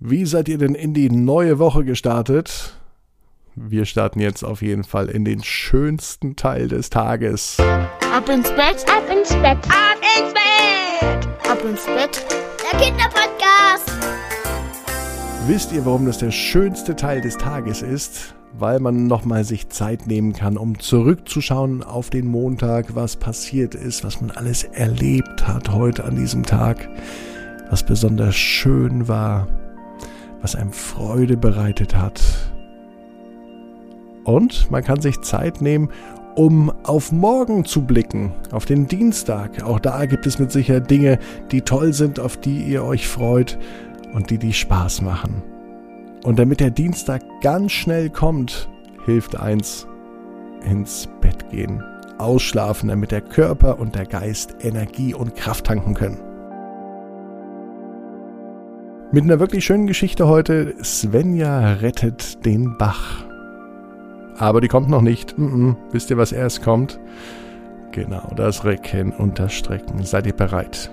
Wie seid ihr denn in die neue Woche gestartet? Wir starten jetzt auf jeden Fall in den schönsten Teil des Tages. Ab ins Bett, ab ins Bett, ab ins Bett, ab ins Bett. Der Kinderpodcast. Wisst ihr, warum das der schönste Teil des Tages ist? Weil man nochmal sich Zeit nehmen kann, um zurückzuschauen auf den Montag, was passiert ist, was man alles erlebt hat heute an diesem Tag, was besonders schön war, was einem Freude bereitet hat. Und man kann sich Zeit nehmen, um auf morgen zu blicken, auf den Dienstag. Auch da gibt es mit Sicherheit Dinge, die toll sind, auf die ihr euch freut und die die Spaß machen. Und damit der Dienstag ganz schnell kommt, hilft eins, ins Bett gehen, ausschlafen, damit der Körper und der Geist Energie und Kraft tanken können. Mit einer wirklich schönen Geschichte heute. Svenja rettet den Bach. Aber die kommt noch nicht. Mm -mm. Wisst ihr, was erst kommt? Genau, das Recken und das Strecken. Seid ihr bereit?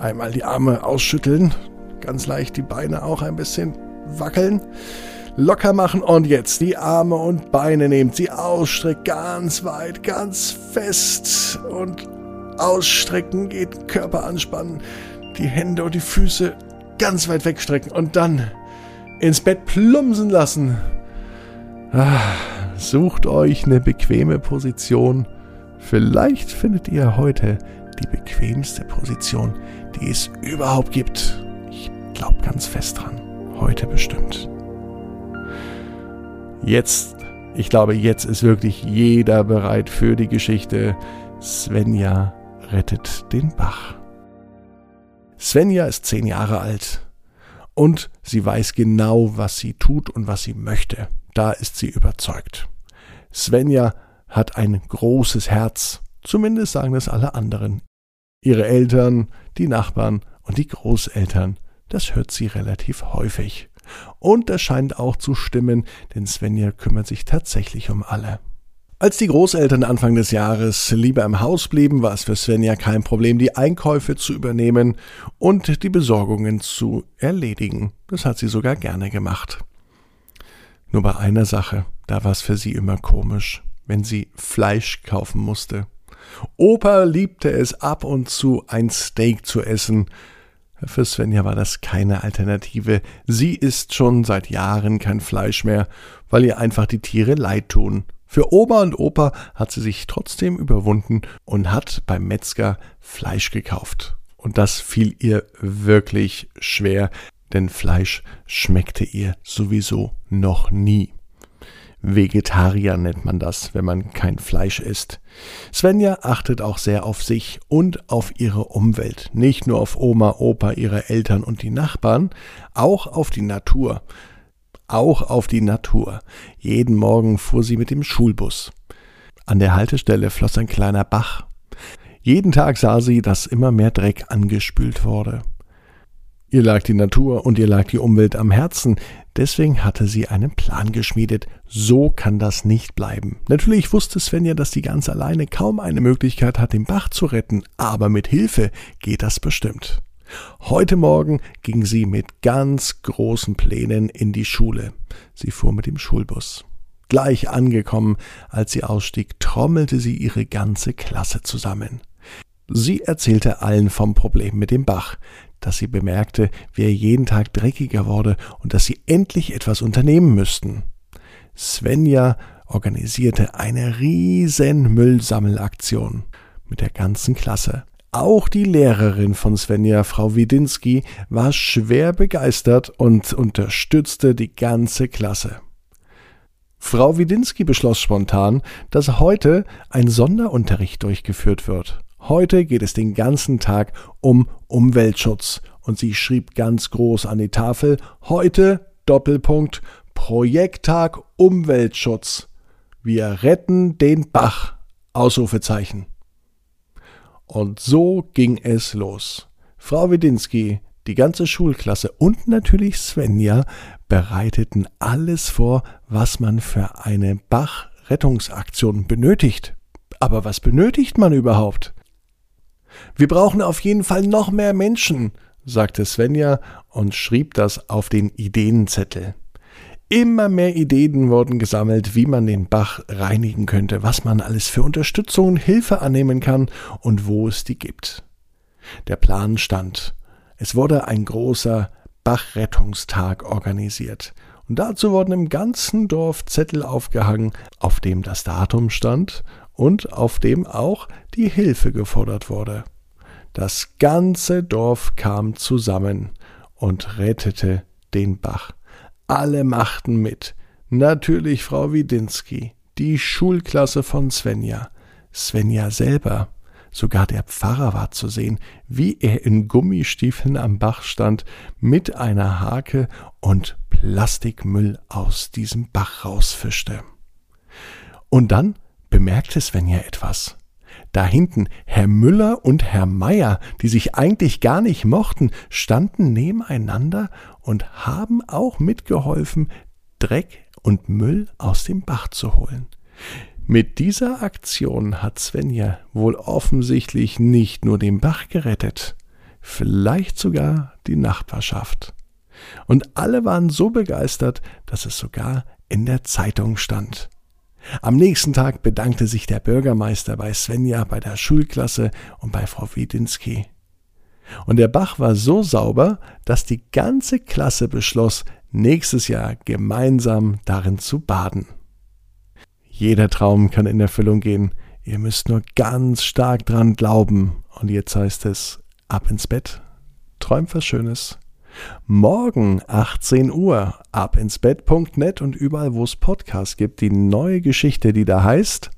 Einmal die Arme ausschütteln. Ganz leicht die Beine auch ein bisschen wackeln. Locker machen und jetzt die Arme und Beine nehmt sie ausstreckt ganz weit, ganz fest und ausstrecken geht Körper anspannen, die Hände und die Füße ganz weit wegstrecken und dann ins Bett plumpsen lassen. Ah, sucht euch eine bequeme Position. Vielleicht findet ihr heute die bequemste Position, die es überhaupt gibt. Ich glaube ganz fest dran. Heute bestimmt. Jetzt, ich glaube, jetzt ist wirklich jeder bereit für die Geschichte. Svenja rettet den Bach. Svenja ist zehn Jahre alt und sie weiß genau, was sie tut und was sie möchte. Da ist sie überzeugt. Svenja hat ein großes Herz, zumindest sagen es alle anderen. Ihre Eltern, die Nachbarn und die Großeltern, das hört sie relativ häufig. Und das scheint auch zu stimmen, denn Svenja kümmert sich tatsächlich um alle. Als die Großeltern Anfang des Jahres lieber im Haus blieben, war es für Svenja kein Problem, die Einkäufe zu übernehmen und die Besorgungen zu erledigen. Das hat sie sogar gerne gemacht. Nur bei einer Sache, da war es für sie immer komisch, wenn sie Fleisch kaufen musste. Opa liebte es ab und zu ein Steak zu essen. Für Svenja war das keine Alternative. Sie isst schon seit Jahren kein Fleisch mehr, weil ihr einfach die Tiere leid tun. Für Oma und Opa hat sie sich trotzdem überwunden und hat beim Metzger Fleisch gekauft. Und das fiel ihr wirklich schwer, denn Fleisch schmeckte ihr sowieso noch nie. Vegetarier nennt man das, wenn man kein Fleisch isst. Svenja achtet auch sehr auf sich und auf ihre Umwelt. Nicht nur auf Oma, Opa, ihre Eltern und die Nachbarn, auch auf die Natur auch auf die Natur. Jeden Morgen fuhr sie mit dem Schulbus. An der Haltestelle floss ein kleiner Bach. Jeden Tag sah sie, dass immer mehr Dreck angespült wurde. Ihr lag die Natur und ihr lag die Umwelt am Herzen, deswegen hatte sie einen Plan geschmiedet. So kann das nicht bleiben. Natürlich wusste Svenja, dass sie ganz alleine kaum eine Möglichkeit hat, den Bach zu retten, aber mit Hilfe geht das bestimmt. Heute Morgen ging sie mit ganz großen Plänen in die Schule. Sie fuhr mit dem Schulbus. Gleich angekommen, als sie ausstieg, trommelte sie ihre ganze Klasse zusammen. Sie erzählte allen vom Problem mit dem Bach, dass sie bemerkte, wie er jeden Tag dreckiger wurde und dass sie endlich etwas unternehmen müssten. Svenja organisierte eine riesen Müllsammelaktion mit der ganzen Klasse. Auch die Lehrerin von Svenja, Frau Widinski, war schwer begeistert und unterstützte die ganze Klasse. Frau Widinski beschloss spontan, dass heute ein Sonderunterricht durchgeführt wird. Heute geht es den ganzen Tag um Umweltschutz und sie schrieb ganz groß an die Tafel heute Doppelpunkt Projekttag Umweltschutz. Wir retten den Bach. Ausrufezeichen. Und so ging es los. Frau Wedinski, die ganze Schulklasse und natürlich Svenja bereiteten alles vor, was man für eine Bach-Rettungsaktion benötigt. Aber was benötigt man überhaupt? Wir brauchen auf jeden Fall noch mehr Menschen, sagte Svenja und schrieb das auf den Ideenzettel. Immer mehr Ideen wurden gesammelt, wie man den Bach reinigen könnte, was man alles für Unterstützung und Hilfe annehmen kann und wo es die gibt. Der Plan stand. Es wurde ein großer Bachrettungstag organisiert. Und dazu wurden im ganzen Dorf Zettel aufgehangen, auf dem das Datum stand und auf dem auch die Hilfe gefordert wurde. Das ganze Dorf kam zusammen und rettete den Bach. Alle machten mit. Natürlich Frau Widinski, die Schulklasse von Svenja, Svenja selber. Sogar der Pfarrer war zu sehen, wie er in Gummistiefeln am Bach stand, mit einer Hake und Plastikmüll aus diesem Bach rausfischte. Und dann bemerkte Svenja etwas. Da hinten Herr Müller und Herr Meier, die sich eigentlich gar nicht mochten, standen nebeneinander und haben auch mitgeholfen, Dreck und Müll aus dem Bach zu holen. Mit dieser Aktion hat Svenja wohl offensichtlich nicht nur den Bach gerettet, vielleicht sogar die Nachbarschaft. Und alle waren so begeistert, dass es sogar in der Zeitung stand. Am nächsten Tag bedankte sich der Bürgermeister bei Svenja, bei der Schulklasse und bei Frau Wiedinski. Und der Bach war so sauber, dass die ganze Klasse beschloss, nächstes Jahr gemeinsam darin zu baden. Jeder Traum kann in Erfüllung gehen. Ihr müsst nur ganz stark dran glauben. Und jetzt heißt es, ab ins Bett, träumt was Schönes. Morgen 18 Uhr ab ins Bett.net und überall, wo es Podcasts gibt, die neue Geschichte, die da heißt.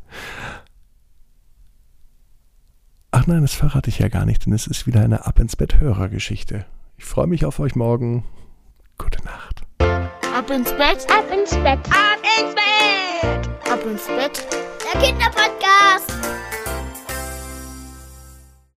Ach nein, das verrate ich ja gar nicht, denn es ist wieder eine Ab ins Bett Hörergeschichte. Ich freue mich auf euch morgen. Gute Nacht. Ab ins Bett, ab ins Bett, ab ins Bett, ab ins Bett. Der Kinderpodcast.